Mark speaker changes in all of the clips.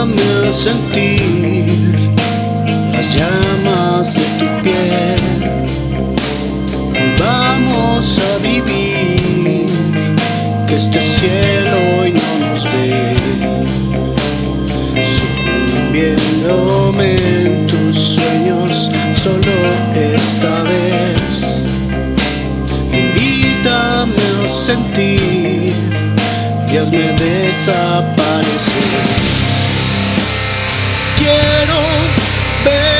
Speaker 1: a sentir las llamas de tu piel. Hoy vamos a vivir que este cielo hoy no nos ve. Sucumbiéndome en tus sueños solo esta vez. Invítame a sentir y hazme desaparecer. Quiero ver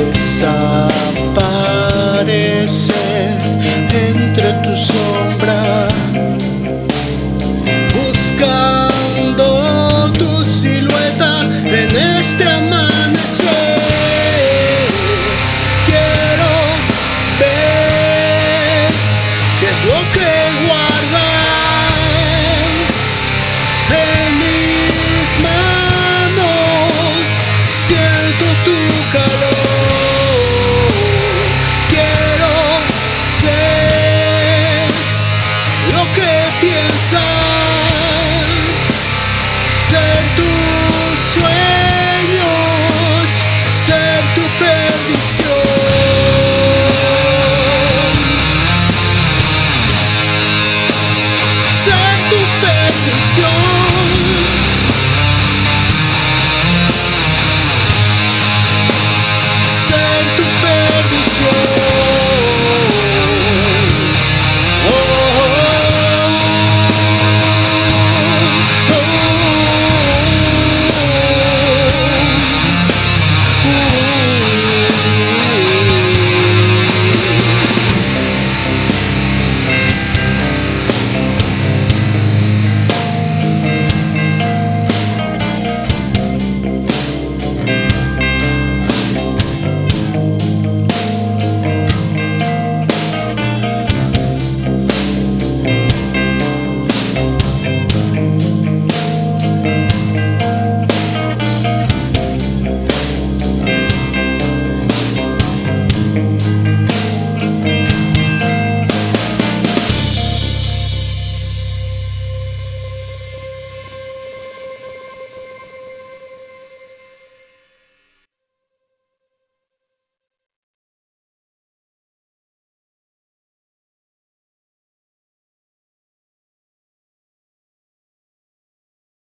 Speaker 1: Desaparecer entre tu sombra